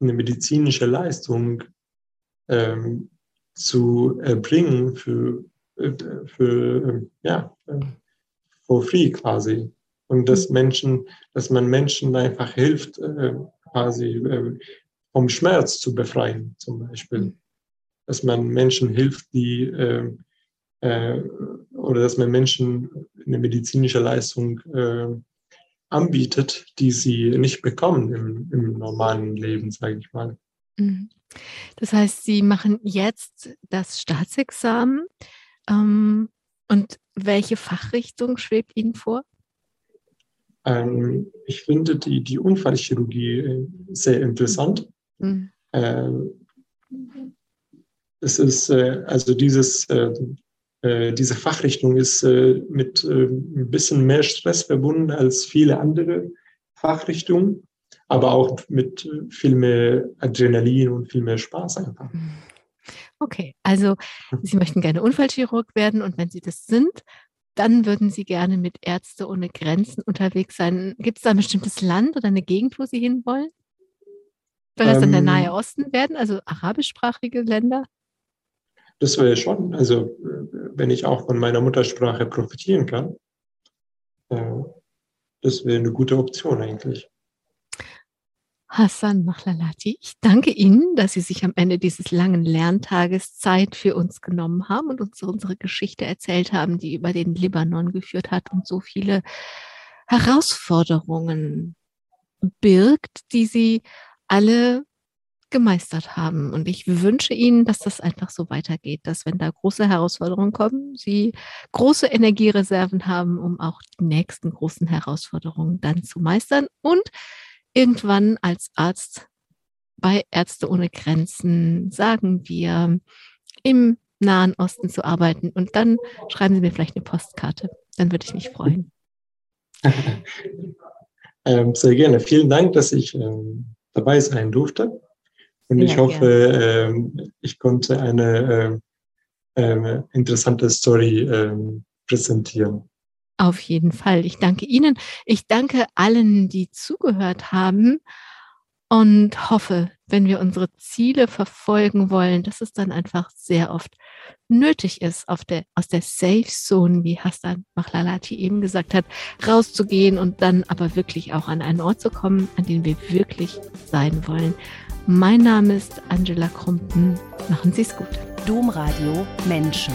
S3: eine medizinische Leistung ähm, zu erbringen für, äh, für äh, ja, äh, for free quasi. Und dass mhm. Menschen, dass man Menschen einfach hilft, äh, quasi äh, vom Schmerz zu befreien, zum Beispiel. Mhm. Dass man Menschen hilft, die äh, oder dass man Menschen eine medizinische Leistung äh, anbietet, die sie nicht bekommen im, im normalen Leben, sage ich mal. Mhm.
S2: Das heißt, Sie machen jetzt das Staatsexamen. Ähm, und welche Fachrichtung schwebt Ihnen vor?
S3: Ähm, ich finde die, die Unfallchirurgie äh, sehr interessant. Mhm. Äh, es ist äh, also dieses äh, äh, diese Fachrichtung ist äh, mit äh, ein bisschen mehr Stress verbunden als viele andere Fachrichtungen, aber auch mit viel mehr Adrenalin und viel mehr Spaß einfach.
S2: Okay, also Sie möchten gerne Unfallchirurg werden und wenn Sie das sind, dann würden Sie gerne mit Ärzte ohne Grenzen unterwegs sein. Gibt es da ein bestimmtes Land oder eine Gegend, wo Sie hinwollen? Soll das ähm, dann der Nahe Osten werden, also arabischsprachige Länder?
S3: Das wäre schon, also wenn ich auch von meiner Muttersprache profitieren kann, äh, das wäre eine gute Option eigentlich.
S2: Hassan Mahlalati, ich danke Ihnen, dass Sie sich am Ende dieses langen Lerntages Zeit für uns genommen haben und uns unsere Geschichte erzählt haben, die über den Libanon geführt hat und so viele Herausforderungen birgt, die Sie alle gemeistert haben. Und ich wünsche Ihnen, dass das einfach so weitergeht, dass wenn da große Herausforderungen kommen, Sie große Energiereserven haben, um auch die nächsten großen Herausforderungen dann zu meistern und irgendwann als Arzt bei Ärzte ohne Grenzen sagen wir im Nahen Osten zu arbeiten. Und dann schreiben Sie mir vielleicht eine Postkarte. Dann würde ich mich freuen.
S3: ähm, sehr gerne. Vielen Dank, dass ich ähm, dabei sein durfte. Und ich hoffe, ähm, ich konnte eine interessante Story präsentieren.
S2: Auf jeden Fall. Ich danke Ihnen. Ich danke allen, die zugehört haben und hoffe, wenn wir unsere Ziele verfolgen wollen, dass es dann einfach sehr oft nötig ist, der, aus der Safe Zone, wie Hassan Machlalati eben gesagt hat, rauszugehen und dann aber wirklich auch an einen Ort zu kommen, an dem wir wirklich sein wollen. Mein Name ist Angela Krumpen. Machen Sie es gut.
S4: Domradio Menschen.